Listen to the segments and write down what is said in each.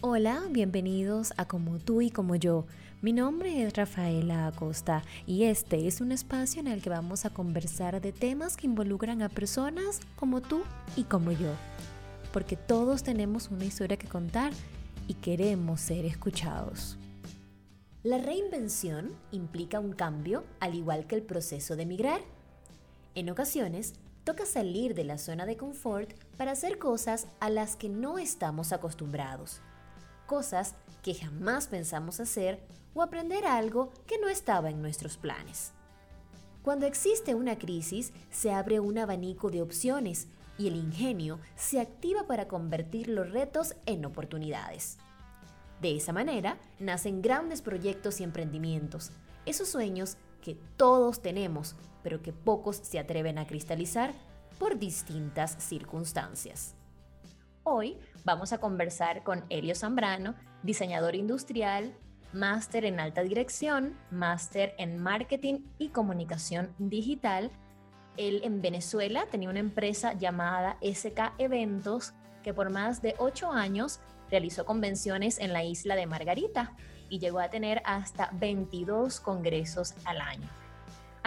Hola, bienvenidos a Como tú y como yo. Mi nombre es Rafaela Acosta y este es un espacio en el que vamos a conversar de temas que involucran a personas como tú y como yo. Porque todos tenemos una historia que contar y queremos ser escuchados. La reinvención implica un cambio al igual que el proceso de migrar. En ocasiones, toca salir de la zona de confort para hacer cosas a las que no estamos acostumbrados cosas que jamás pensamos hacer o aprender algo que no estaba en nuestros planes. Cuando existe una crisis, se abre un abanico de opciones y el ingenio se activa para convertir los retos en oportunidades. De esa manera, nacen grandes proyectos y emprendimientos, esos sueños que todos tenemos, pero que pocos se atreven a cristalizar por distintas circunstancias. Hoy vamos a conversar con Elio Zambrano, diseñador industrial, máster en alta dirección, máster en marketing y comunicación digital. Él en Venezuela tenía una empresa llamada SK Eventos que por más de ocho años realizó convenciones en la isla de Margarita y llegó a tener hasta 22 congresos al año.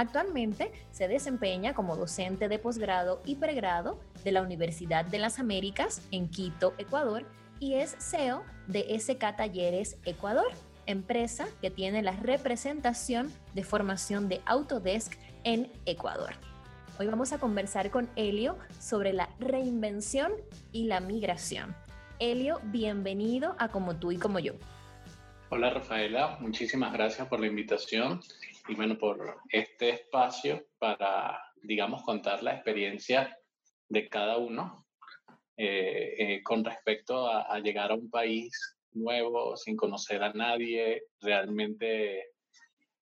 Actualmente se desempeña como docente de posgrado y pregrado de la Universidad de las Américas en Quito, Ecuador, y es CEO de SK Talleres Ecuador, empresa que tiene la representación de formación de Autodesk en Ecuador. Hoy vamos a conversar con Helio sobre la reinvención y la migración. Helio, bienvenido a Como tú y como yo. Hola Rafaela, muchísimas gracias por la invitación y bueno, por este espacio para, digamos, contar la experiencia de cada uno eh, eh, con respecto a, llegar a un país nuevo sin conocer a nadie. Realmente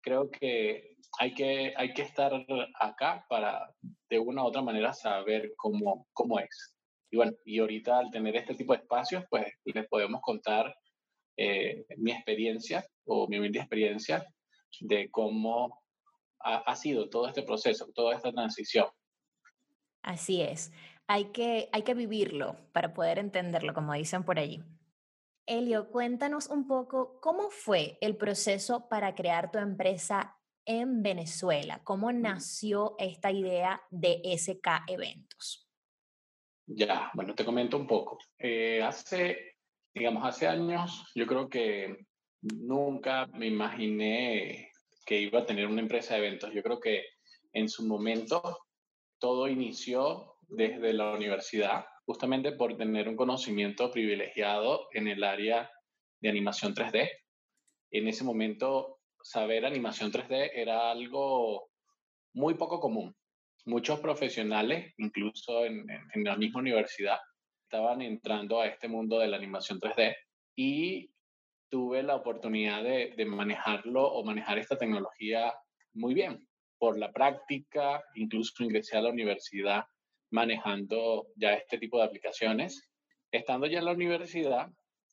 creo que hay que, hay que estar acá para de una u otra manera saber cómo, cómo es. Y bueno, y ahorita al tener este tipo de espacios, pues les podemos contar eh, mi experiencia o mi humilde experiencia de cómo ha, sido todo este proceso, toda esta transición. Así es, hay que, hay que vivirlo para poder entenderlo, como dicen por allí. Elio, cuéntanos un poco cómo fue el proceso para crear tu empresa en Venezuela. ¿Cómo nació esta idea de SK Eventos? Ya, bueno, te comento un poco. Eh, hace, digamos, hace años, yo creo que nunca me imaginé que iba a tener una empresa de eventos. Yo creo que en su momento todo inició desde la universidad, justamente por tener un conocimiento privilegiado en el área de animación 3D. En ese momento, saber animación 3D era algo muy poco común. Muchos profesionales, incluso en, en la misma universidad, estaban entrando a este mundo de la animación 3D y tuve la oportunidad de, manejarlo o manejar esta tecnología muy bien. Por la práctica, incluso ingresé a la universidad manejando ya este tipo de aplicaciones. Estando ya en la universidad,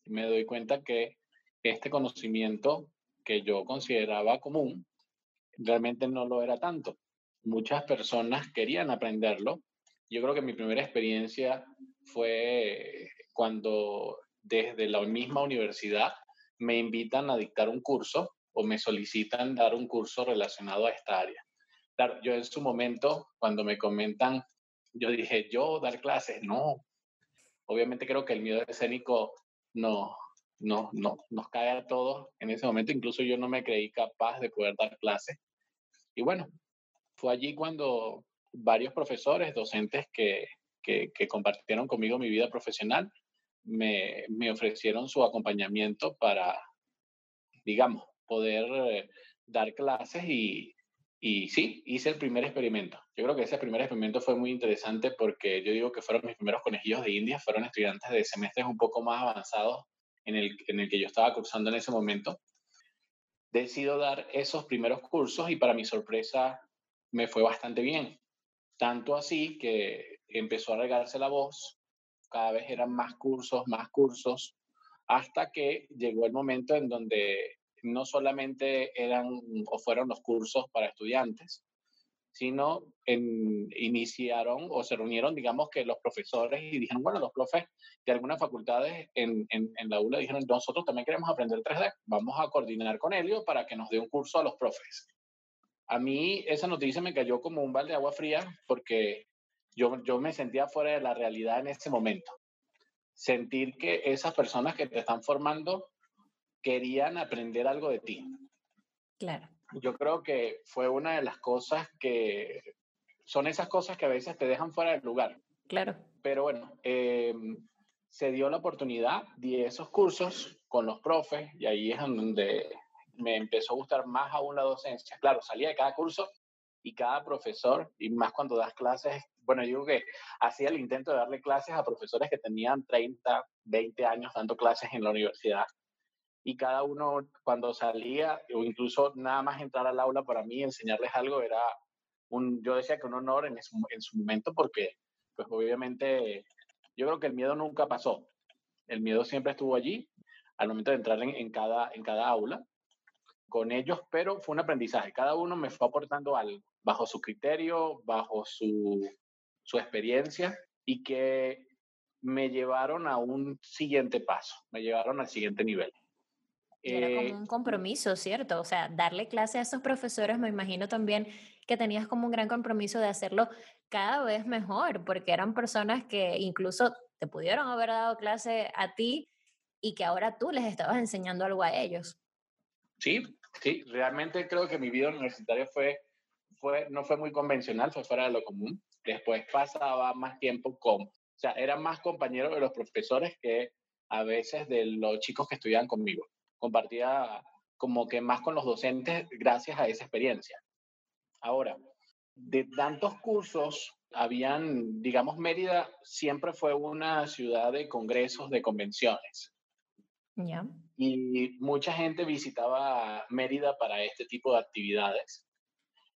me doy cuenta que este conocimiento que yo consideraba común, realmente no lo era tanto. Muchas personas querían aprenderlo. Yo creo que mi primera experiencia fue cuando desde la misma universidad me invitan a dictar un curso o me solicitan dar un curso relacionado a esta área. Claro, yo en su momento, cuando me comentan, yo dije, yo dar clases, no. Obviamente creo que el miedo escénico no, no, no, nos cae a todos en ese momento. Incluso yo no me creí capaz de poder dar clases. Y bueno, fue allí cuando varios profesores, docentes que, que, que compartieron conmigo mi vida profesional, me, me ofrecieron su acompañamiento para, digamos, poder eh, dar clases y, y sí, hice el primer experimento. Yo creo que ese primer experimento fue muy interesante porque yo digo que fueron mis primeros conejillos de India, fueron estudiantes de semestres un poco más avanzados en el, en el que yo estaba cursando en ese momento. Decido dar esos primeros cursos y para mi sorpresa me fue bastante bien. Tanto así que empezó a regarse la voz cada vez eran más cursos, más cursos, hasta que llegó el momento en donde no solamente eran o fueron los cursos para estudiantes, sino en, iniciaron o se reunieron, digamos que los profesores y dijeron, bueno, los profes de algunas facultades en, en, la aula dijeron, nosotros también queremos aprender 3D, vamos a coordinar con Helio para que nos dé un curso a los profes. A mí esa noticia me cayó como un balde de agua fría porque yo, yo me sentía fuera de la realidad en ese momento. Sentir que esas personas que te están formando querían aprender algo de ti. Claro yo creo que fue una de las cosas que son esas cosas que a veces te dejan fuera del lugar. Claro. Pero bueno, eh, se dio la oportunidad, di esos cursos con los profes y ahí es donde me empezó a gustar más aún la docencia. Claro, salía de cada curso y cada profesor, y más cuando das clases, bueno, yo digo que hacía el intento de darle clases a profesores que tenían 30, 20 años dando clases en la universidad. Y cada uno cuando salía o incluso nada más entrar al aula para mí enseñarles algo era un yo decía que un honor en, su, en su momento porque pues obviamente yo creo que el miedo nunca pasó. El miedo siempre estuvo allí al momento de entrar en, en cada en cada aula con ellos pero fue un aprendizaje. Cada uno me fue aportando algo bajo su criterio bajo su su experiencia y que me llevaron a un siguiente paso me llevaron al siguiente nivel era como eh, un compromiso, ¿cierto? O sea, darle clase a esos profesores, me imagino también que tenías como un gran compromiso de hacerlo cada vez mejor, porque eran personas que incluso te pudieron haber dado clase a ti y que ahora tú les estabas enseñando algo a ellos. Sí, sí, realmente creo que mi vida universitaria fue, fue, no fue muy convencional, fue fuera de lo común. Después pasaba más tiempo con, o sea, era más compañero de los profesores que a veces de los chicos que estudiaban conmigo compartía como que más con los docentes gracias a esa experiencia. Ahora, de tantos cursos, habían, digamos, Mérida siempre fue una ciudad de congresos, de convenciones. Ya. Y mucha gente visitaba Mérida para este tipo de actividades.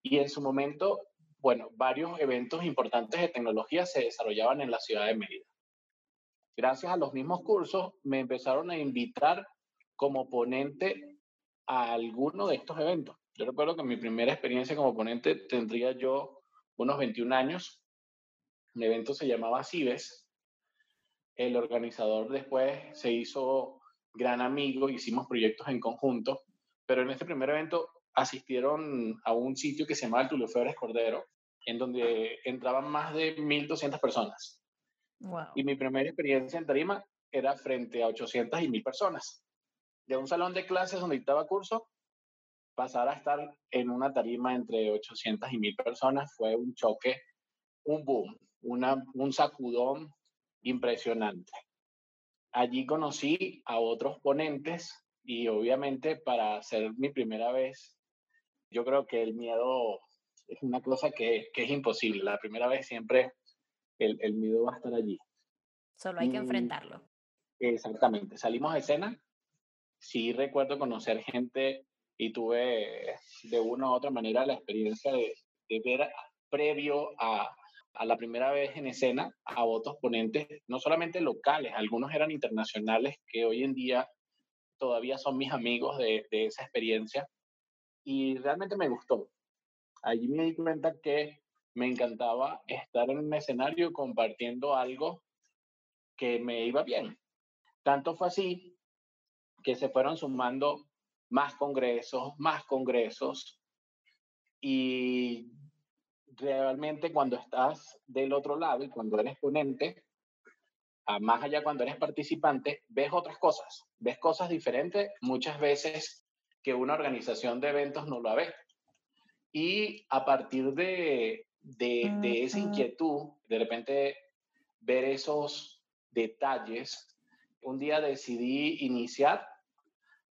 Y en su momento, bueno, varios eventos importantes de tecnología se desarrollaban en la ciudad de Mérida. Gracias a los mismos cursos, me empezaron a invitar como ponente a alguno de estos eventos. Yo recuerdo que mi primera experiencia como ponente tendría yo unos 21 años. El evento se llamaba Cibes. El organizador después se hizo gran amigo, hicimos proyectos en conjunto, pero en este primer evento asistieron a un sitio que se llamaba el Tulio Febres Cordero, en donde entraban más de 1.200 personas. Y mi primera experiencia en Tarima era frente a 800 y 1.000 personas de un salón de clases donde dictaba curso, pasar a estar en una tarima entre 800 y 1000 personas fue un choque, un boom, una, un sacudón impresionante. Allí conocí a otros ponentes y obviamente para hacer mi primera vez, yo creo que el miedo es una cosa que, que es imposible. La primera vez siempre el, el, miedo va a estar allí. Solo hay que enfrentarlo. Exactamente. Salimos de escena sí recuerdo conocer gente y tuve de una u otra manera la experiencia de, ver previo a, a, la primera vez en escena a otros ponentes, no solamente locales, algunos eran internacionales que hoy en día todavía son mis amigos de, de esa experiencia y realmente me gustó. Allí me di cuenta que me encantaba estar en un escenario compartiendo algo que me iba bien. Tanto fue así que se fueron sumando más congresos, más congresos, y realmente cuando estás del otro lado y cuando eres ponente, más allá cuando eres participante, ves otras cosas, ves cosas diferentes muchas veces que una organización de eventos no lo ve. Y a partir de, de, de esa inquietud, de repente ver esos detalles, un día decidí iniciar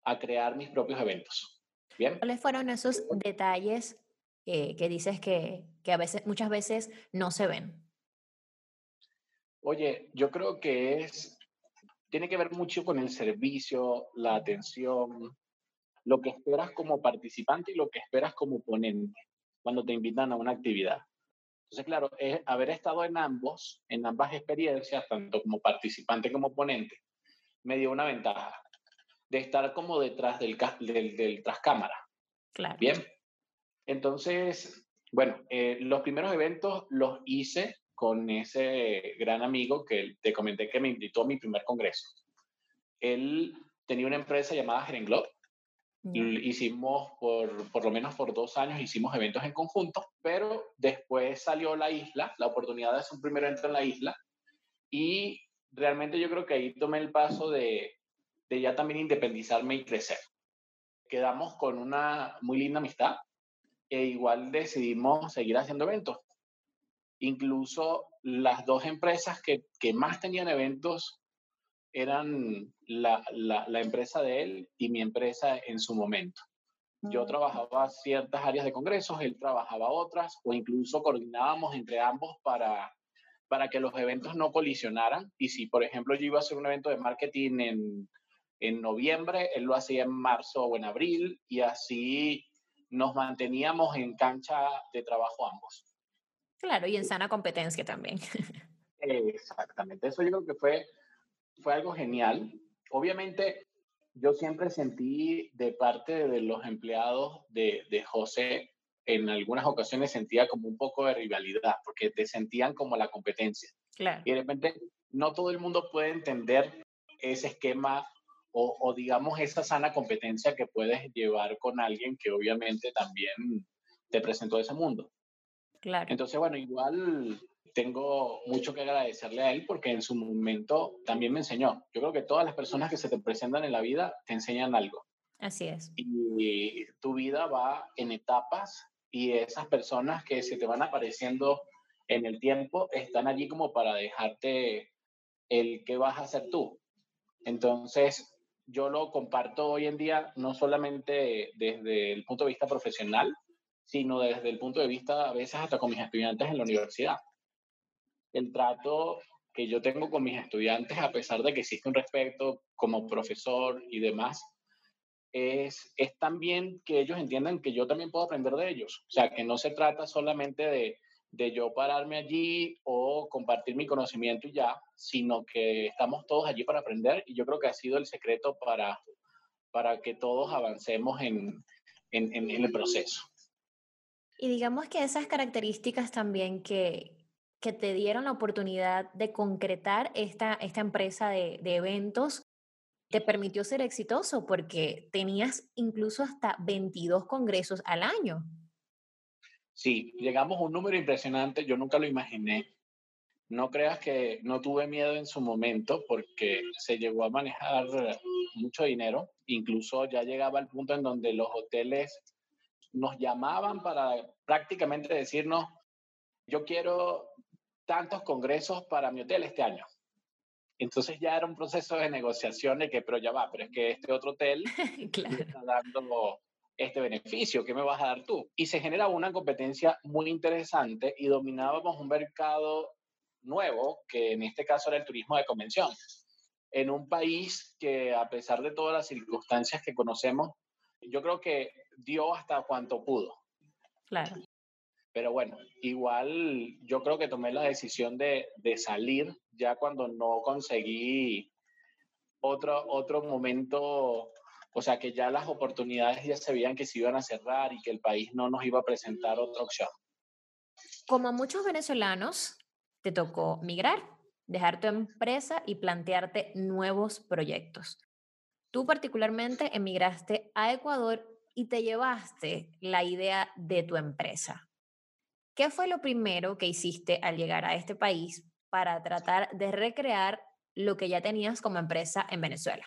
a crear mis propios eventos. ¿Bien? ¿Cuáles fueron esos detalles eh, que dices que, que a veces, muchas veces no se ven? Oye, yo creo que es, tiene que ver mucho con el servicio, la atención, lo que esperas como participante y lo que esperas como ponente cuando te invitan a una actividad. Entonces, claro, es haber estado en ambos, en ambas experiencias, tanto como participante como ponente, me dio una ventaja de estar como detrás del, del, del trascámara. Claro. Bien. Entonces, Bueno, eh, los primeros eventos los hice con ese gran amigo que te comenté que me invitó a mi primer congreso. Él tenía una empresa llamada Herenglob. Hicimos por, por lo menos por dos años, hicimos eventos en conjunto, pero después salió la isla, la oportunidad de hacer un primer evento en la isla, y realmente yo creo que ahí tomé el paso de, de ya también independizarme y crecer. Quedamos con una muy linda amistad e igual decidimos seguir haciendo eventos. Incluso las dos empresas que, que más tenían eventos eran la, la, la, empresa de él y mi empresa en su momento. Yo mm. trabajaba ciertas áreas de congresos, él trabajaba otras, o incluso coordinábamos entre ambos para, para que los eventos no colisionaran. Y si, por ejemplo, yo iba a hacer un evento de marketing en, en noviembre, él lo hacía en marzo o en abril, y así nos manteníamos en cancha de trabajo ambos. Claro, y en sana competencia también. Exactamente, eso yo creo que fue, fue algo genial. Obviamente, yo siempre sentí de parte de los empleados de, de José, en algunas ocasiones sentía como un poco de rivalidad, porque te sentían como la competencia. Claro. Y de repente, no todo el mundo puede entender ese esquema o, digamos esa sana competencia que puedes llevar con alguien que obviamente también te presentó ese mundo. Claro. Entonces, bueno, igual tengo mucho que agradecerle a él porque en su momento también me enseñó. Yo creo que todas las personas que se te presentan en la vida te enseñan algo. Así es. Y tu vida va en etapas y esas personas que se te van apareciendo en el tiempo están allí como para dejarte el que vas a hacer tú. Entonces, yo lo comparto hoy en día no solamente desde el punto de vista profesional, sino desde el punto de vista a veces hasta con mis estudiantes en la universidad. El trato que yo tengo con mis estudiantes, a pesar de que existe un respeto como profesor y demás, es, es también que ellos entiendan que yo también puedo aprender de ellos. O sea, que no se trata solamente de, de yo pararme allí o compartir mi conocimiento y ya, sino que estamos todos allí para aprender y yo creo que ha sido el secreto para, para que todos avancemos en, en, en el proceso. Y digamos que esas características también que, que te dieron la oportunidad de concretar esta, esta empresa de, de eventos te permitió ser exitoso porque tenías incluso hasta 22 congresos al año. Sí, llegamos a un número impresionante, yo nunca lo imaginé. No creas que no tuve miedo en su momento porque se llegó a manejar mucho dinero, incluso ya llegaba al punto en donde los hoteles nos llamaban para prácticamente decirnos, yo quiero tantos congresos para mi hotel este año. Entonces ya era un proceso de negociación de que, pero ya va, pero es que este otro hotel está dando este beneficio, ¿qué me vas a dar tú? Y se generaba una competencia muy interesante y dominábamos un mercado nuevo, que en este caso era el turismo de convención, en un país que a pesar de todas las circunstancias que conocemos, yo creo que dio hasta cuanto pudo. Claro. Pero bueno, igual yo creo que tomé la decisión de, de salir ya cuando no conseguí otro, otro momento o sea que ya las oportunidades ya se veían que se iban a cerrar y que el país no nos iba a presentar otra opción. Como muchos venezolanos, te tocó migrar, dejar tu empresa y plantearte nuevos proyectos. Tú particularmente emigraste a Ecuador y te llevaste la idea de tu empresa. ¿Qué fue lo primero que hiciste al llegar a este país para tratar de recrear lo que ya tenías como empresa en Venezuela?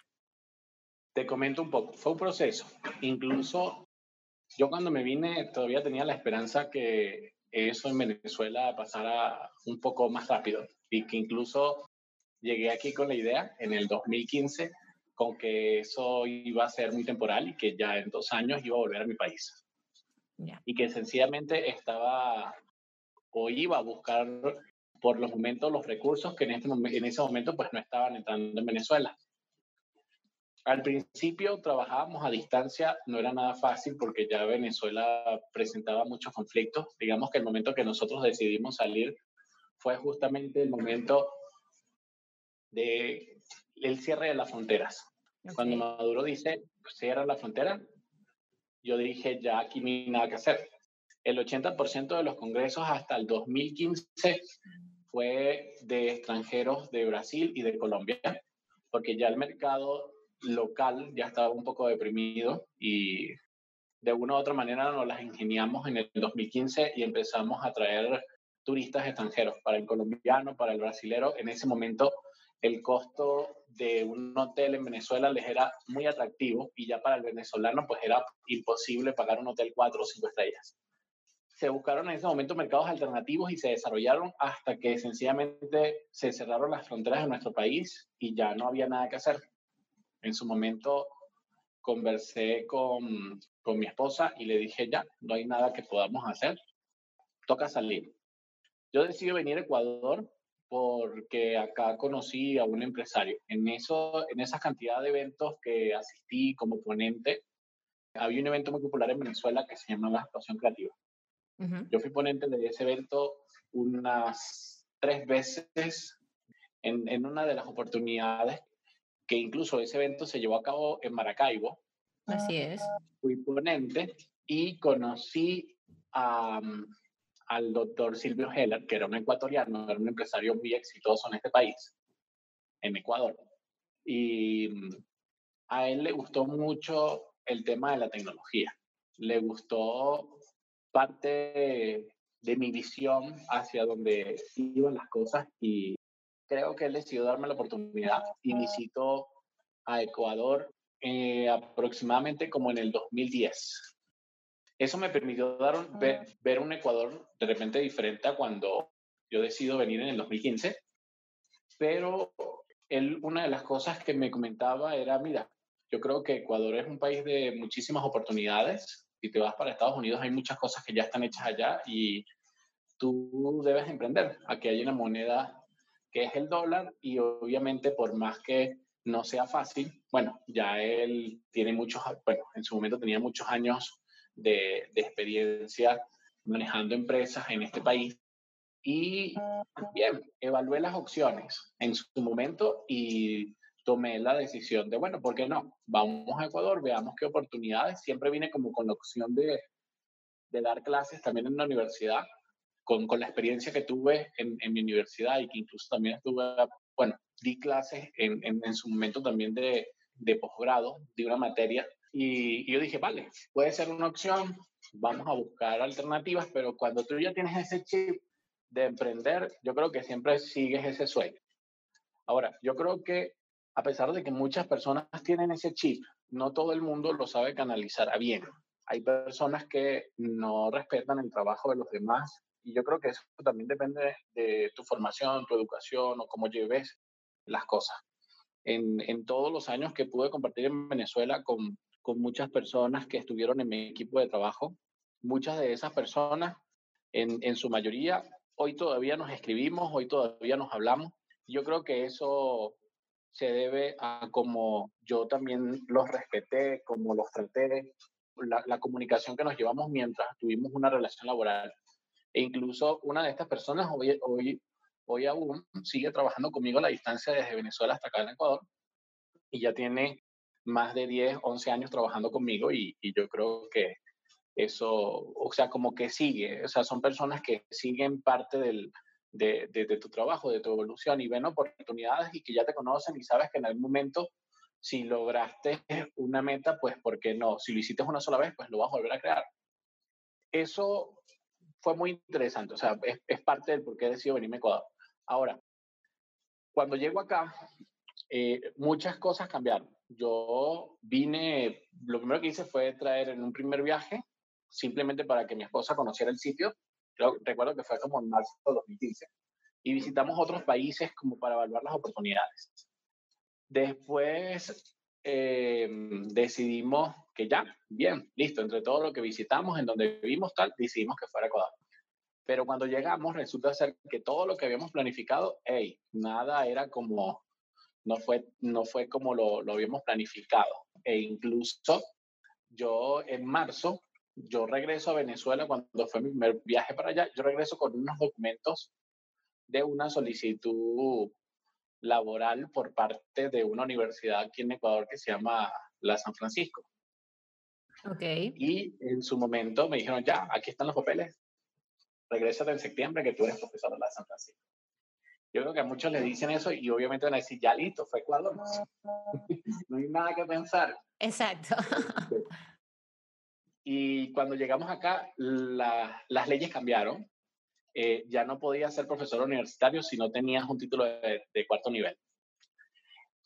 Te comento un poco, fue un proceso. Incluso yo cuando me vine todavía tenía la esperanza que eso en Venezuela pasara un poco más rápido y que incluso llegué aquí con la idea en el 2015 con que eso iba a ser muy temporal y que ya en dos años iba a volver a mi país. Y que sencillamente estaba o iba a buscar por los momentos los recursos que en, este, en ese momento pues no estaban entrando en Venezuela. Al principio trabajábamos a distancia, no era nada fácil porque ya Venezuela presentaba muchos conflictos. Digamos que el momento que nosotros decidimos salir fue justamente el momento del el cierre de las fronteras. Cuando Maduro dice, cierra la frontera, yo dije, ya aquí no hay nada que hacer. el 80% de los congresos hasta el 2015 fue de extranjeros de Brasil y de Colombia, porque ya el mercado local ya estaba un poco deprimido y de una u otra manera nos las ingeniamos en el 2015 y empezamos a traer turistas extranjeros para el colombiano, para el brasilero. En ese momento el costo de un hotel en Venezuela les era muy atractivo y ya para el venezolano pues era imposible pagar un hotel cuatro o cinco estrellas. Se buscaron en ese momento mercados alternativos y se desarrollaron hasta que sencillamente se cerraron las fronteras de nuestro país y ya no había nada que hacer. En su momento conversé con, con mi esposa y le dije, ya, no hay nada que podamos hacer, toca salir. Yo decidí venir a Ecuador porque acá conocí a un empresario. En, eso, en esa cantidad de eventos que asistí como ponente, había un evento muy popular en Venezuela que se llamaba Explosión Creativa. Yo fui ponente de ese evento unas tres veces en, en, una de las oportunidades que incluso ese evento se llevó a cabo en Maracaibo. Así es. Fui ponente y conocí a, al doctor Silvio Heller, que era un ecuatoriano, era un empresario muy exitoso en este país, en Ecuador. Y mm, a él le gustó mucho el tema de la tecnología. Le gustó parte de, mi visión hacia donde iban las cosas y creo que él decidió darme la oportunidad y visitó a Ecuador eh, aproximadamente como en el 2010. Eso me permitió dar ver, un Ecuador de repente diferente a cuando yo decido venir en el 2015. Pero él, una de las cosas que me comentaba era, mira, yo creo que Ecuador es un país de muchísimas oportunidades. Si te vas para Estados Unidos hay muchas cosas que ya están hechas allá y tú debes emprender. Aquí hay una moneda que es el dólar y obviamente por más que no sea fácil, bueno, ya él tiene muchos, bueno, en su momento tenía muchos años de, experiencia manejando empresas en este país. Y bien, evalué las opciones en su momento y tomé la decisión de, bueno, ¿por qué no? Vamos a Ecuador, veamos qué oportunidades. Siempre vine como con la opción de, de dar clases también en la universidad, con, con la experiencia que tuve en, mi universidad y que incluso también estuve, bueno, di clases en, en, en su momento también de, de posgrado, de una materia y, yo dije, vale, puede ser una opción, vamos a buscar alternativas, pero cuando tú ya tienes ese chip de emprender, yo creo que siempre sigues ese sueño. Ahora, yo creo que a pesar de que muchas personas tienen ese chip, no todo el mundo lo sabe canalizar a bien. Hay personas que no respetan el trabajo de los demás y yo creo que eso también depende de tu formación, tu educación o cómo lleves las cosas. En, en todos los años que pude compartir en Venezuela con, con muchas personas que estuvieron en mi equipo de trabajo. Muchas de esas personas, en, en su mayoría, hoy todavía nos escribimos, hoy todavía nos hablamos. Yo creo que eso se debe a como yo también los respeté, como los traté, la, la, comunicación que nos llevamos mientras tuvimos una relación laboral. E incluso una de estas personas hoy, hoy, hoy aún sigue trabajando conmigo a la distancia desde Venezuela hasta acá en Ecuador y ya tiene más de 10, 11 años trabajando conmigo y, yo creo que eso, o sea, como que sigue, o sea, son personas que siguen parte del, de, de, tu trabajo, de tu evolución y ven oportunidades y que ya te conocen y sabes que en algún momento, si lograste una meta, pues, ¿por qué no? Si lo hiciste una sola vez, pues lo vas a volver a crear. Eso fue muy interesante, o sea, es, es parte del por qué he decidido venirme a Ecuador. Ahora, cuando llego acá, eh, muchas cosas cambiaron yo vine, lo primero que hice fue traer en un primer viaje, simplemente para que mi esposa conociera el sitio. Recuerdo que fue como en marzo de 2015. Y visitamos otros países como para evaluar las oportunidades. Después eh, decidimos que ya, bien, listo, entre todo lo que visitamos, en donde vivimos tal, decidimos que fuera Ecuador. Pero cuando llegamos resulta ser que todo lo que habíamos planificado, hey, nada era como no fue, no fue como lo, lo habíamos planificado. E incluso yo en marzo, yo regreso a Venezuela cuando fue mi primer viaje para allá, yo regreso con unos documentos de una solicitud laboral por parte de una universidad aquí en Ecuador que se llama la San Francisco. Ok. Y en su momento me dijeron, ya, aquí están los papeles, regrésate en septiembre que tú eres profesor de la San Francisco. Yo creo que a muchos le dicen eso y obviamente van a decir, ya listo, fue Ecuador. no hay nada que pensar. Exacto. y cuando llegamos acá, las leyes cambiaron. Eh, ya no podías ser profesor universitario si no tenías un título de, de cuarto nivel.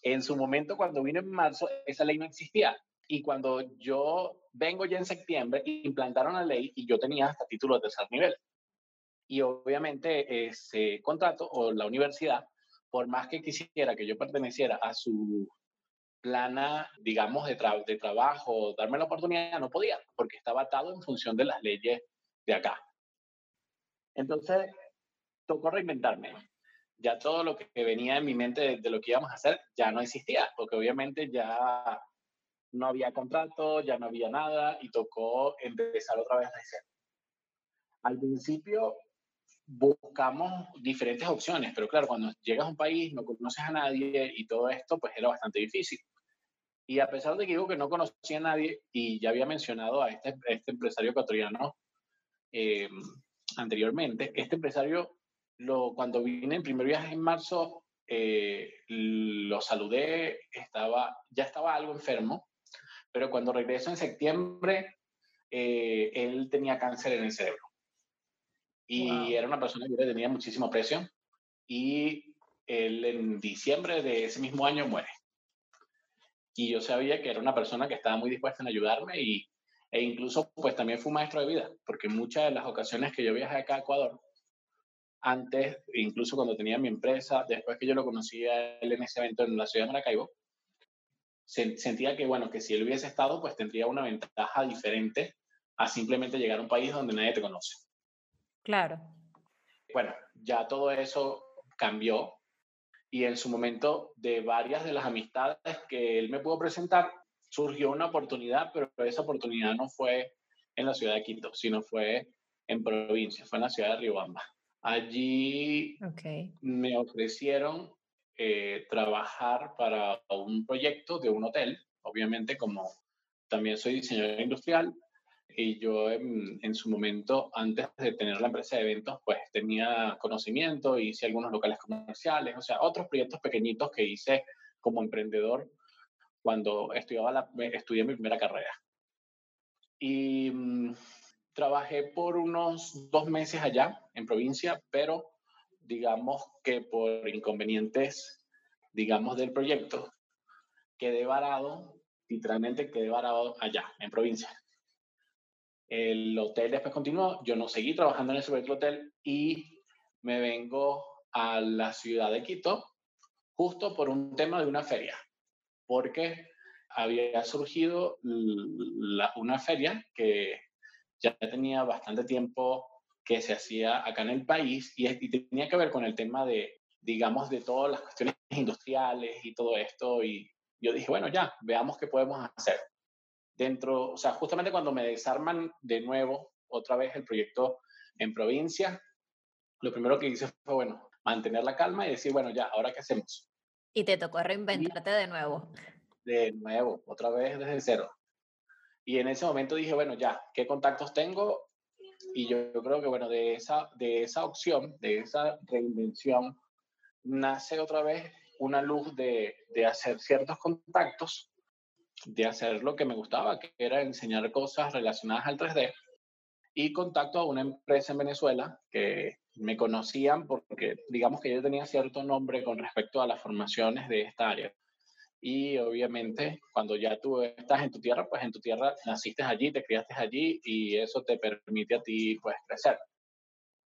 En su momento, cuando vine en marzo, esa ley no existía. Y cuando yo vengo ya en septiembre, implantaron la ley y yo tenía hasta título de tercer nivel y obviamente ese contrato o la universidad, por más que quisiera que yo perteneciera a su plana, digamos, de, de trabajo, darme la oportunidad, no podía, porque estaba atado en función de las leyes de acá. Entonces, tocó reinventarme. Ya todo lo que venía en mi mente de, de, lo que íbamos a hacer ya no existía, porque obviamente ya no había contrato, ya no había nada y tocó empezar otra vez a hacer. Al principio buscamos diferentes opciones, pero claro, cuando llegas a un país no conoces a nadie y todo esto, pues era bastante difícil. Y a pesar de que digo que no conocía a nadie y ya había mencionado a este, este empresario ecuatoriano eh, anteriormente, este empresario, lo, cuando vine en primer viaje en marzo, eh, lo saludé, estaba, ya estaba algo enfermo, pero cuando regreso en septiembre, eh, él tenía cáncer en el cerebro. Y era una persona que tenía muchísimo aprecio. Y él en diciembre de ese mismo año muere. Y yo sabía que era una persona que estaba muy dispuesta en ayudarme y, e incluso pues también fue un maestro de vida, porque muchas de las ocasiones que yo viajé acá a Ecuador, antes, incluso cuando tenía mi empresa, después que yo lo conocía él en ese evento en la ciudad de Maracaibo, sentía que, bueno, que si él hubiese estado, pues tendría una ventaja diferente a simplemente llegar a un país donde nadie te conoce. Claro. Bueno, ya todo eso cambió y en su momento de varias de las amistades que él me pudo presentar, surgió una oportunidad, pero esa oportunidad no fue en la ciudad de Quito, sino fue en provincia, fue en la ciudad de Riobamba. Allí me ofrecieron eh, trabajar para un proyecto de un hotel, obviamente como también soy diseñador industrial, y yo en, su momento, antes de tener la empresa de eventos, pues tenía conocimiento, hice algunos locales comerciales, o sea, otros proyectos pequeñitos que hice como emprendedor cuando estudiaba la, estudié mi primera carrera. Y mm, trabajé por unos dos meses allá, en provincia, pero digamos que por inconvenientes, digamos, del proyecto, quedé varado, literalmente quedé varado allá, en provincia. El hotel después continuó, yo no seguí trabajando en ese hotel y me vengo a la ciudad de Quito justo por un tema de una feria, porque había surgido una feria que ya tenía bastante tiempo que se hacía acá en el país y, tenía que ver con el tema de, digamos, de todas las cuestiones industriales y todo esto. Y yo dije, bueno, ya, veamos qué podemos hacer dentro, o sea, justamente cuando me desarman de nuevo otra vez el proyecto en provincia, lo primero que hice fue, bueno, mantener la calma y decir, bueno, ya, ¿ahora qué hacemos? Y te tocó reinventarte de nuevo. De nuevo, otra vez desde cero. Y en ese momento dije, bueno, ya, ¿qué contactos tengo? Y yo, creo que, bueno, de esa, de esa opción, de esa reinvención, nace otra vez una luz de, de hacer ciertos contactos de hacer lo que me gustaba, que era enseñar cosas relacionadas al 3D. Y contacto a una empresa en Venezuela que me conocían porque digamos que yo tenía cierto nombre con respecto a las formaciones de esta área. Y obviamente cuando ya tú estás en tu tierra, pues en tu tierra naciste allí, te criaste allí y eso te permite a ti pues crecer.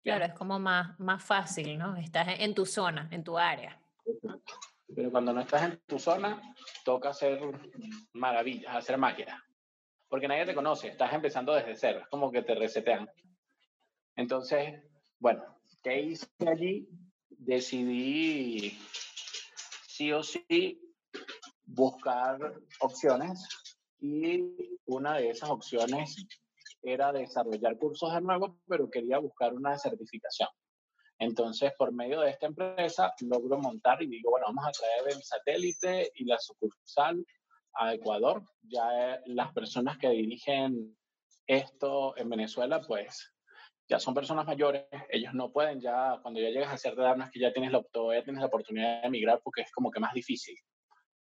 Claro, es como más, más fácil, ¿no? Estás en tu zona, en tu área. Pero cuando no estás en tu zona, toca hacer maravillas, hacer magia. Porque nadie te conoce, estás empezando desde cero, es como que te resetean. Entonces, bueno, ¿qué hice allí? Decidí sí o sí buscar opciones y una de esas opciones era desarrollar cursos de nuevo, pero quería buscar una certificación. Entonces, por medio de esta empresa, logro montar y digo, bueno, vamos a traer el satélite y la sucursal a Ecuador. Ya las personas que dirigen esto en Venezuela, pues ya son personas mayores, ellos no pueden ya, cuando ya llegas a cierta edad, no es que ya tienes la, todavía tienes la oportunidad de emigrar porque es como que más difícil.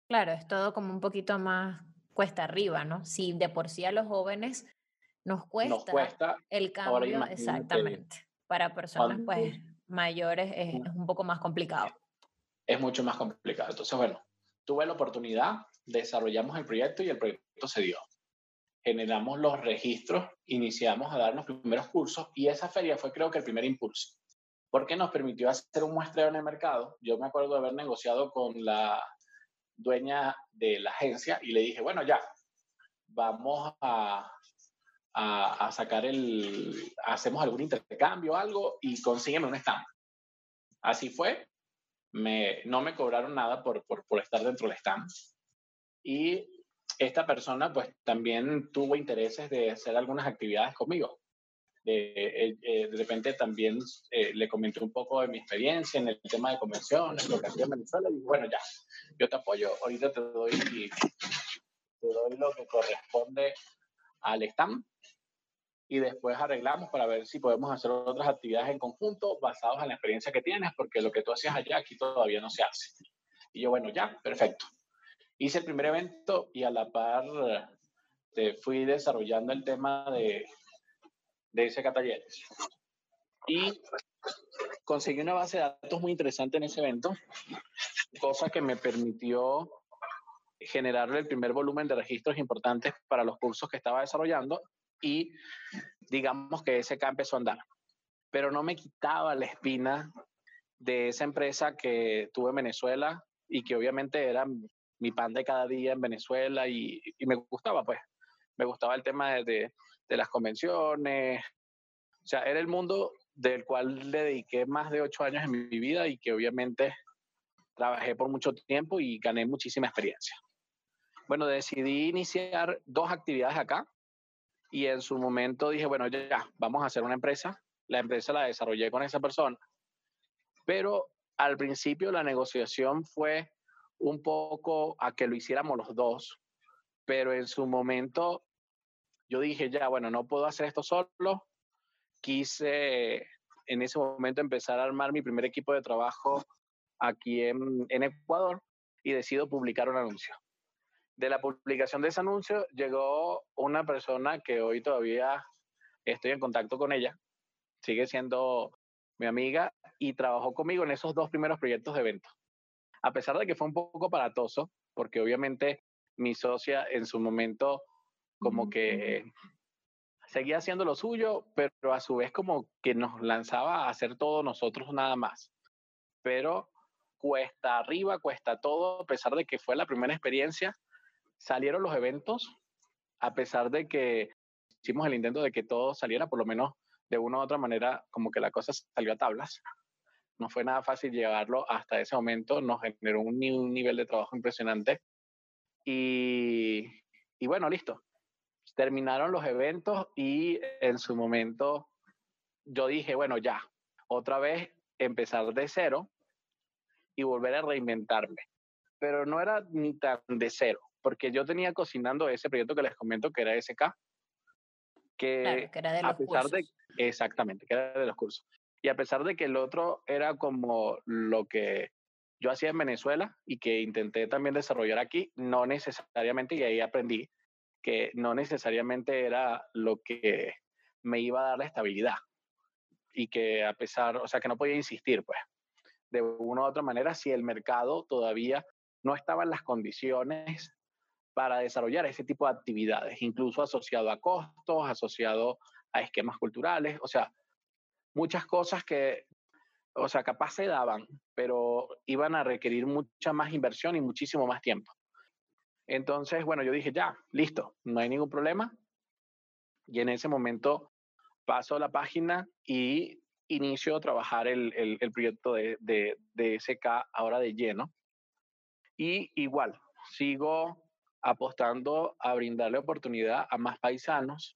Claro, es todo como un poquito más cuesta arriba, ¿no? Si de por sí a los jóvenes nos cuesta, nos cuesta el cambio, exactamente. Para personas pues mayores es, es un poco más complicado. Es mucho más complicado. Entonces, bueno, tuve la oportunidad, desarrollamos el proyecto y el proyecto se dio generamos los registros, iniciamos a dar los primeros cursos y esa feria fue creo que el primer impulso, porque nos permitió hacer un muestreo en el mercado. Yo me acuerdo de haber negociado con la dueña de la agencia y le dije, bueno, ya, vamos a, a, sacar el, hacemos algún intercambio, algo y consígueme un stand. Así fue, me, no me cobraron nada por, por, por estar dentro del stand. Y esta persona pues también tuvo intereses de hacer algunas actividades conmigo. De, eh, eh, de repente también eh, le comenté un poco de mi experiencia en el tema de convenciones, lo que hacía en Venezuela, y bueno, ya, yo te apoyo, ahorita te doy, te doy lo que corresponde al stand y después arreglamos para ver si podemos hacer otras actividades en conjunto basados en la experiencia que tienes, porque lo que tú hacías allá aquí todavía no se hace. Y yo, bueno, ya, perfecto hice el primer evento y a la par eh, fui desarrollando el tema de, de ese talleres. Y conseguí una base de datos muy interesante en ese evento, cosa que me permitió generar el primer volumen de registros importantes para los cursos que estaba desarrollando y digamos que ese empezó a andar. Pero no me quitaba la espina de esa empresa que tuve en Venezuela y que obviamente era mi pan de cada día en Venezuela y, me gustaba, pues, me gustaba el tema de, de, las convenciones. O sea, era el mundo del cual le dediqué más de ocho años en mi vida y que obviamente trabajé por mucho tiempo y gané muchísima experiencia. Bueno, decidí iniciar dos actividades acá y en su momento dije, bueno, ya, vamos a hacer una empresa. La empresa la desarrollé con esa persona, pero al principio la negociación fue un poco a que lo hiciéramos los dos, pero en su momento yo dije, ya, bueno, no puedo hacer esto solo. Quise en ese momento empezar a armar mi primer equipo de trabajo aquí en, en Ecuador y decido publicar un anuncio. De la publicación de ese anuncio llegó una persona que hoy todavía estoy en contacto con ella, sigue siendo mi amiga y trabajó conmigo en esos dos primeros proyectos de eventos a pesar de que fue un poco aparatoso, porque obviamente mi socia en su momento como que seguía haciendo lo suyo, pero a su vez como que nos lanzaba a hacer todo nosotros nada más. Pero cuesta arriba, cuesta todo, a pesar de que fue la primera experiencia, salieron los eventos, a pesar de que hicimos el intento de que todo saliera, por lo menos de una u otra manera, como que la cosa salió a tablas no fue nada fácil llevarlo hasta ese momento, nos generó un, nivel de trabajo impresionante. Y, y bueno, listo. Terminaron los eventos y en su momento yo dije, bueno, ya, otra vez empezar de cero y volver a reinventarme. Pero no era ni tan de cero, porque yo tenía cocinando ese proyecto que les comento que era SK, que, que era de los a pesar de exactamente, que era de los cursos. Y a pesar de que el otro era como lo que yo hacía en Venezuela y que intenté también desarrollar aquí, no necesariamente, y ahí aprendí que no necesariamente era lo que me iba a dar la estabilidad. Y que a pesar, o sea, que no podía insistir, pues, de una u otra manera, si el mercado todavía no estaba en las condiciones para desarrollar ese tipo de actividades, incluso asociado a costos, asociado a esquemas culturales, o sea, muchas cosas que, o sea, capaz se daban, pero iban a requerir mucha más inversión y muchísimo más tiempo. Entonces, bueno, yo dije, ya, listo, no hay ningún problema. Y en ese momento paso a la página y inicio a trabajar el, el, proyecto de, de, de SK ahora de lleno. Y igual, sigo apostando a brindarle oportunidad a más paisanos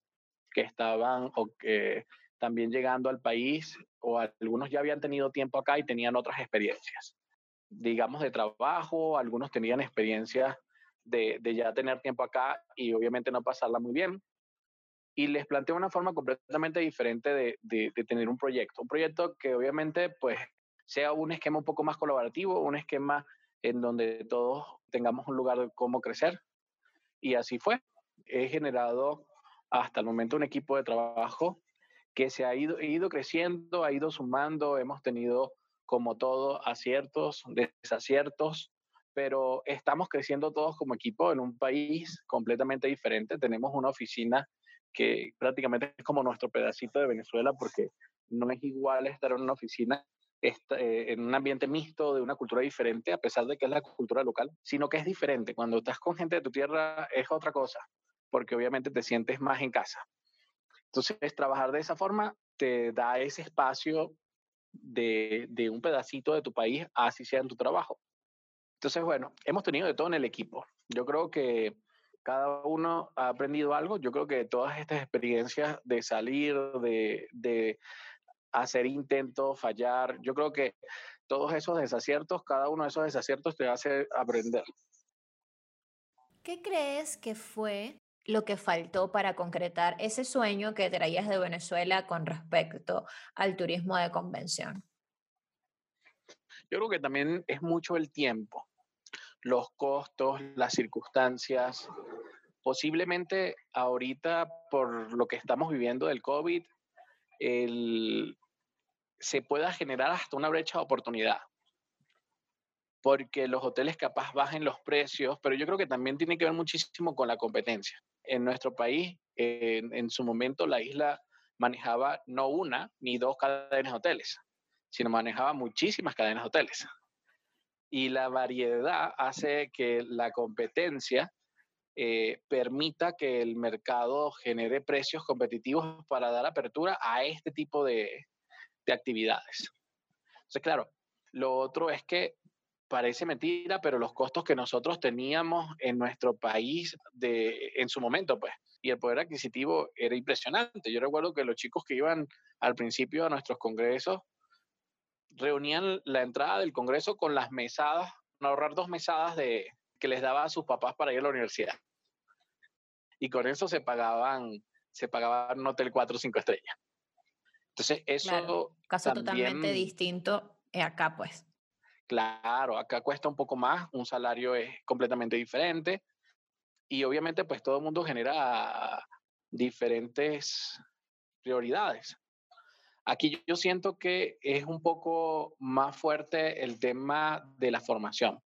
que estaban o que también llegando al país o algunos ya habían tenido tiempo acá y tenían otras experiencias, digamos de trabajo, algunos tenían experiencias de, ya tener tiempo acá y obviamente no pasarla muy bien. Y les planteo una forma completamente diferente de, de, de tener un proyecto. Un proyecto que obviamente pues sea un esquema un poco más colaborativo, un esquema en donde todos tengamos un lugar de cómo crecer. Y así fue. He generado hasta el momento un equipo de trabajo que se ha ido, ido creciendo, ha ido sumando, hemos tenido como todo aciertos, desaciertos, pero estamos creciendo todos como equipo en un país completamente diferente. Tenemos una oficina que prácticamente es como nuestro pedacito de Venezuela porque no es igual estar en una oficina eh, en un ambiente mixto de una cultura diferente, a pesar de que es la cultura local, sino que es diferente. Cuando estás con gente de tu tierra es otra cosa, porque obviamente te sientes más en casa. Entonces, trabajar de esa forma te da ese espacio de, de un pedacito de tu país, así sea en tu trabajo. Entonces, bueno, hemos tenido de todo en el equipo. Yo creo que cada uno ha aprendido algo. Yo creo que todas estas experiencias de salir, de, de hacer intentos, fallar, yo creo que todos esos desaciertos, cada uno de esos desaciertos te hace aprender. ¿Qué crees que fue lo que faltó para concretar ese sueño que traías de Venezuela con respecto al turismo de convención? Yo creo que también es mucho el tiempo, los costos, las circunstancias. Posiblemente ahorita, por lo que estamos viviendo del COVID, se pueda generar hasta una brecha de oportunidad. Porque los hoteles capaz bajen los precios, pero yo creo que también tiene que ver muchísimo con la competencia. En nuestro país, en, en su momento, la isla manejaba no una ni dos cadenas de hoteles, sino manejaba muchísimas cadenas de hoteles. Y la variedad hace que la competencia eh, permita que el mercado genere precios competitivos para dar apertura a este tipo de, de actividades. Entonces, claro, lo otro es que parece mentira, pero los costos que nosotros teníamos en nuestro país de, en su momento, pues, y el poder adquisitivo era impresionante. Yo recuerdo que los chicos que iban al principio a nuestros congresos reunían la entrada del congreso con las mesadas, ahorrar dos mesadas de, que les daba a sus papás para ir a la universidad. Y con eso se pagaban, se pagaban un hotel 4 o 5 estrellas. Entonces, eso. caso totalmente distinto acá, pues. Claro, acá cuesta un poco más, un salario es completamente diferente y obviamente pues todo el mundo genera diferentes prioridades. Aquí yo siento que es un poco más fuerte el tema de la formación.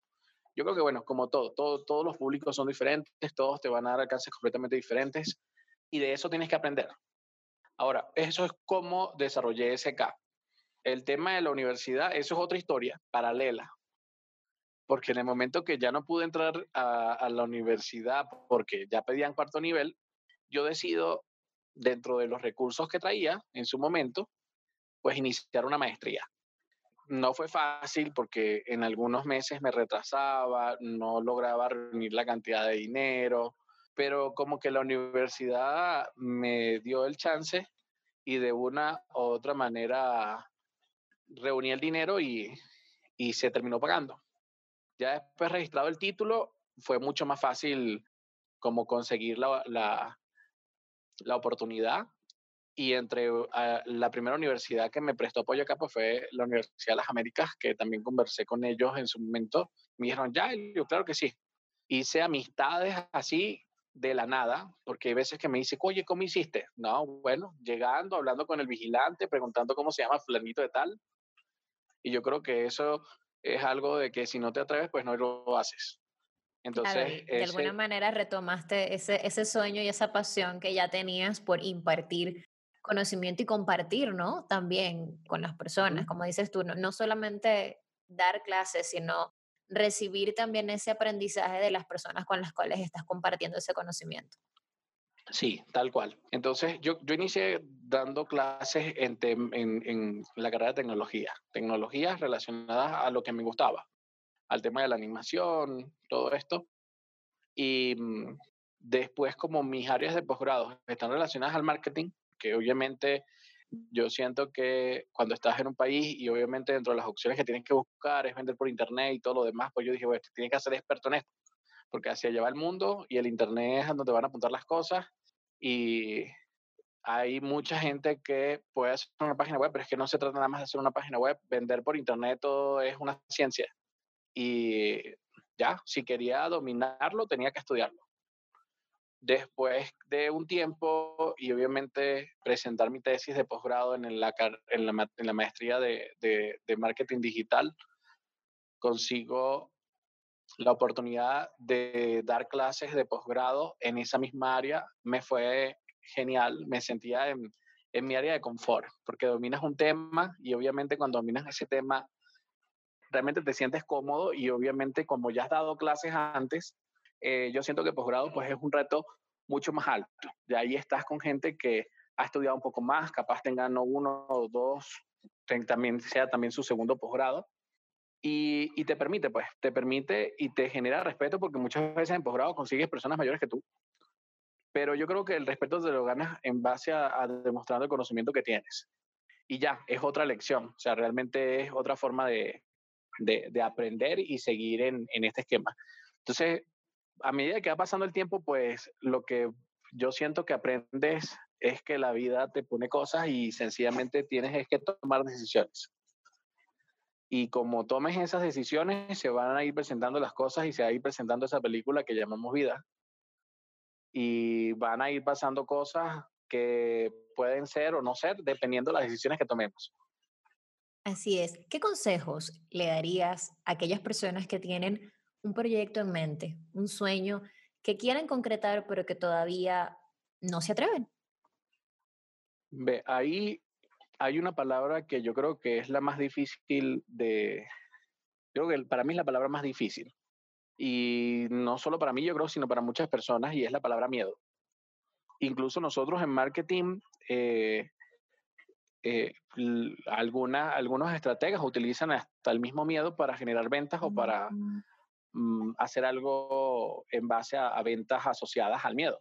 Yo creo que, bueno, como todo, todo, todos los públicos son diferentes, todos te van a dar alcances completamente diferentes y de eso tienes que aprender. Ahora, eso es cómo desarrollé SK. El tema de la universidad, eso es otra historia paralela. Porque en el momento que ya no pude entrar a, a la universidad porque ya pedían cuarto nivel, yo decido, dentro de los recursos que traía en su momento, pues iniciar una maestría. No fue fácil porque en algunos meses me retrasaba, no lograba reunir la cantidad de dinero, pero como que la universidad me dio el chance y de una u otra manera reuní el dinero y, y se terminó pagando. Ya después registrado el título, fue mucho más fácil como conseguir la, la, la oportunidad. Y entre ah, la primera universidad que me prestó apoyo acá pues fue la Universidad de las Américas, que también conversé con ellos en su momento. Me dijeron, ya, yo claro que sí. Hice amistades así de la nada, porque hay veces que me dice, oye, ¿cómo hiciste? No, bueno, llegando, hablando con el vigilante, preguntando cómo se llama flanito de tal. Y yo creo que eso es algo de que si no te atreves, pues no lo haces. Entonces, de alguna manera retomaste ese, ese sueño y esa pasión que ya tenías por impartir conocimiento y compartir, ¿no? También con las personas, como dices tú, no, no solamente dar clases, sino recibir también ese aprendizaje de las personas con las cuales estás compartiendo ese conocimiento. Sí, tal cual. Entonces, yo, yo inicié dando clases en, en, en, la carrera de tecnología, tecnologías relacionadas a lo que me gustaba, al tema de la animación, todo esto. Y mm, después, como mis áreas de posgrado están relacionadas al marketing, que obviamente yo siento que cuando estás en un país y obviamente dentro de las opciones que tienes que buscar es vender por internet y todo lo demás, pues yo dije, bueno, tienes que ser experto en esto, porque hacia allá va el mundo y el Internet es donde van a apuntar las cosas y hay mucha gente que puede hacer una página web, pero es que no se trata nada más de hacer una página web, vender por Internet todo es una ciencia. Y ya, si quería dominarlo, tenía que estudiarlo. Después de un tiempo y obviamente presentar mi tesis de posgrado en la, en la, en la maestría de, de, de marketing digital, consigo la oportunidad de dar clases de posgrado en esa misma área. Me fue genial, me sentía en, en mi área de confort, porque dominas un tema y obviamente cuando dominas ese tema, realmente te sientes cómodo y obviamente como ya has dado clases antes, eh, yo siento que posgrado pues es un reto mucho más alto. De ahí estás con gente que ha estudiado un poco más, capaz tengan uno o dos, también sea también su segundo posgrado. Y, y, te permite, pues, te permite y te genera respeto porque muchas veces en posgrado consigues personas mayores que tú. Pero yo creo que el respeto te lo ganas en base a, a demostrando el conocimiento que tienes. Y ya, es otra lección. O sea, realmente es otra forma de, de, de aprender y seguir en, en este esquema. Entonces, a medida que va pasando el tiempo, pues lo que yo siento que aprendes es que la vida te pone cosas y sencillamente tienes es que tomar decisiones. Y como tomes esas decisiones, se van a ir presentando las cosas y se va a ir presentando esa película que llamamos vida. Y van a ir pasando cosas que pueden ser o no ser dependiendo de las decisiones que tomemos. Así es. ¿Qué consejos le darías a aquellas personas que tienen un proyecto en mente, un sueño que quieren concretar pero que todavía no se atreven? Ve, ahí hay una palabra que yo creo que es la más difícil de, creo que para mí es la palabra más difícil. Y no solo para mí, yo creo, sino para muchas personas, y es la palabra miedo. Incluso nosotros en marketing, eh, eh, alguna, algunos estrategas utilizan hasta el mismo miedo para generar ventas o para mm, hacer algo en base a, a ventas asociadas al miedo.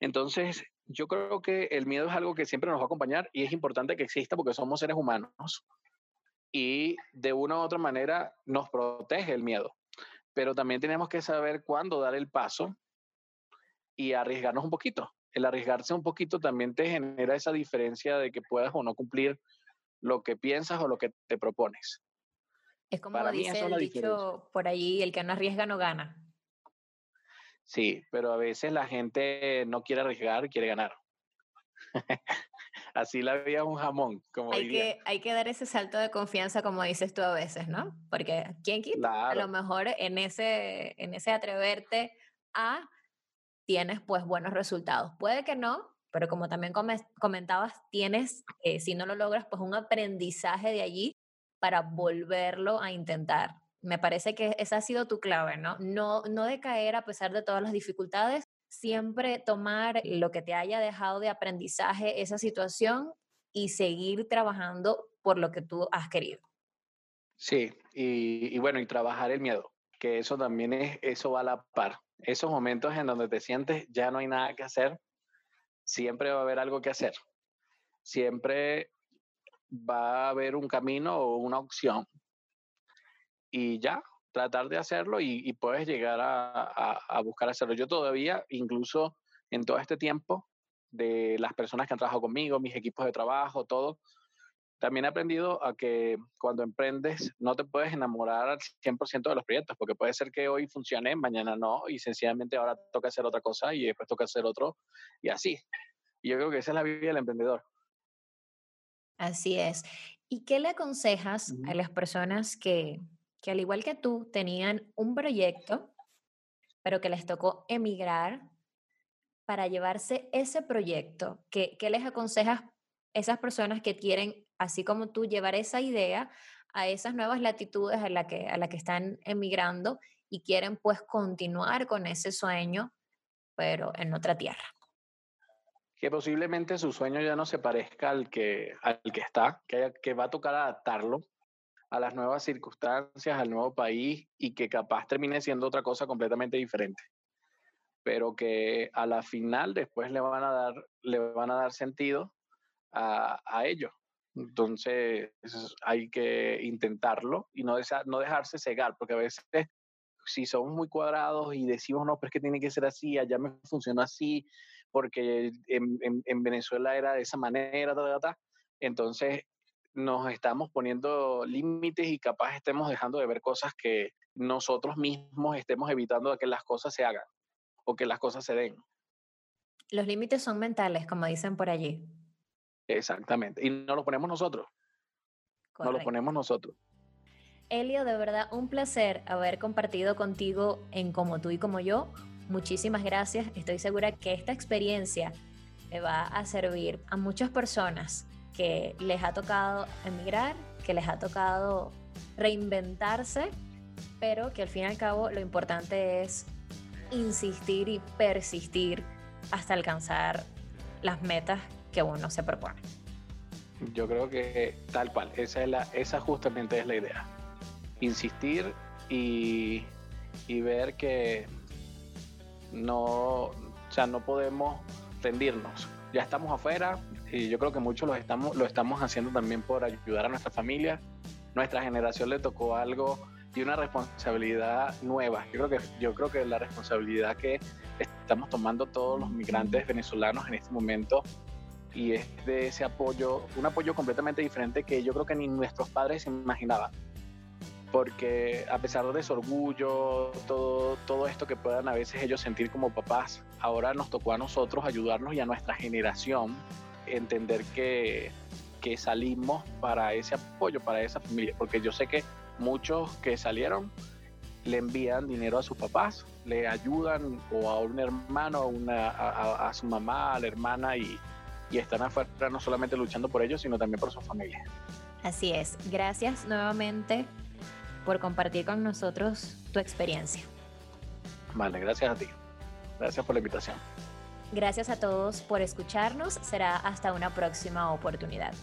Entonces, yo creo que el miedo es algo que siempre nos va a acompañar y es importante que exista porque somos seres humanos y de una u otra manera nos protege el miedo. Pero también tenemos que saber cuándo dar el paso y arriesgarnos un poquito. El arriesgarse un poquito también te genera esa diferencia de que puedas o no cumplir lo que piensas o lo que te propones. Es como Para dice el dicho por ahí, el que no arriesga no gana. Sí, pero a veces la gente no quiere arriesgar, quiere ganar. Así la vida un jamón, como hay que Hay que dar ese salto de confianza, como dices tú a veces, ¿no? Porque ¿quién quita? A lo mejor en ese, en ese atreverte a tienes pues buenos resultados. Puede que no, pero como también comentabas, tienes, eh, si no lo logras, pues un aprendizaje de allí para volverlo a intentar. Me parece que esa ha sido tu clave, ¿no? No, no decaer a pesar de todas las dificultades, siempre tomar lo que te haya dejado de aprendizaje esa situación y seguir trabajando por lo que tú has querido. Sí, y, bueno, y trabajar el miedo, que eso también es, eso va a la par. Esos momentos en donde te sientes ya no hay nada que hacer, siempre va a haber algo que hacer. Siempre va a haber un camino o una opción y ya, tratar de hacerlo y, puedes llegar a, buscar hacerlo. Yo todavía, incluso en todo este tiempo, de las personas que han trabajado conmigo, mis equipos de trabajo, todo, también he aprendido a que cuando emprendes no te puedes enamorar al 100% de los proyectos, porque puede ser que hoy funcione, mañana no, y sencillamente ahora toca hacer otra cosa y después toca hacer otro, y así. Y yo creo que esa es la vida del emprendedor. Así es. ¿Y qué le aconsejas a las personas que, que al igual que tú tenían un proyecto, pero que les tocó emigrar para llevarse ese proyecto. ¿Qué, qué les aconsejas esas personas que quieren, así como tú, llevar esa idea a esas nuevas latitudes a la que, a la que están emigrando y quieren pues continuar con ese sueño, pero en otra tierra? Que posiblemente su sueño ya no se parezca al que, al que está, que, que va a tocar adaptarlo a las nuevas circunstancias, al nuevo país y que capaz termine siendo otra cosa completamente diferente. Pero que a la final después le van a dar, le van a dar sentido a, a ello. Entonces hay que intentarlo y no, no dejarse cegar, porque a veces si somos muy cuadrados y decimos, no, pero es que tiene que ser así, allá me funcionó así, porque en, en, Venezuela era de esa manera, entonces nos estamos poniendo límites y capaz estemos dejando de ver cosas que nosotros mismos estemos evitando que las cosas se hagan o que las cosas se den. Los límites son mentales, como dicen por allí. Exactamente. Y no lo ponemos nosotros. No lo ponemos nosotros. Elio, de verdad, un placer haber compartido contigo en Como tú y como yo. Muchísimas gracias. Estoy segura que esta experiencia le va a servir a muchas personas que les ha tocado emigrar, que les ha tocado reinventarse, pero que al fin y al cabo lo importante es insistir y persistir hasta alcanzar las metas que uno se propone. Yo creo que tal cual, esa, es la, justamente es la idea. Insistir y ver que no, o sea, no podemos rendirnos. Ya estamos afuera y yo creo que muchos lo estamos, lo estamos haciendo también por ayudar a nuestra familia. Nuestra generación le tocó algo y una responsabilidad nueva. Yo creo que, yo creo que la responsabilidad que estamos tomando todos los migrantes venezolanos en este momento y es de ese apoyo, un apoyo completamente diferente que yo creo que ni nuestros padres imaginaban. Porque a pesar de su orgullo, todo, todo esto que puedan a veces ellos sentir como papás, ahora nos tocó a nosotros ayudarnos y a nuestra generación entender que, que salimos para ese apoyo, para esa familia. Porque yo sé que muchos que salieron le envían dinero a sus papás, le ayudan o a un hermano, a, a, su mamá, a la hermana y, y están afuera no solamente luchando por ellos, sino también por su familia. Así es. Gracias nuevamente por compartir con nosotros tu experiencia. Vale, gracias a ti. Gracias por la invitación. Gracias a todos por escucharnos. Será hasta una próxima oportunidad.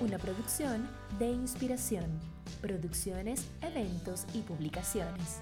Una producción de inspiración. Producciones, eventos y publicaciones.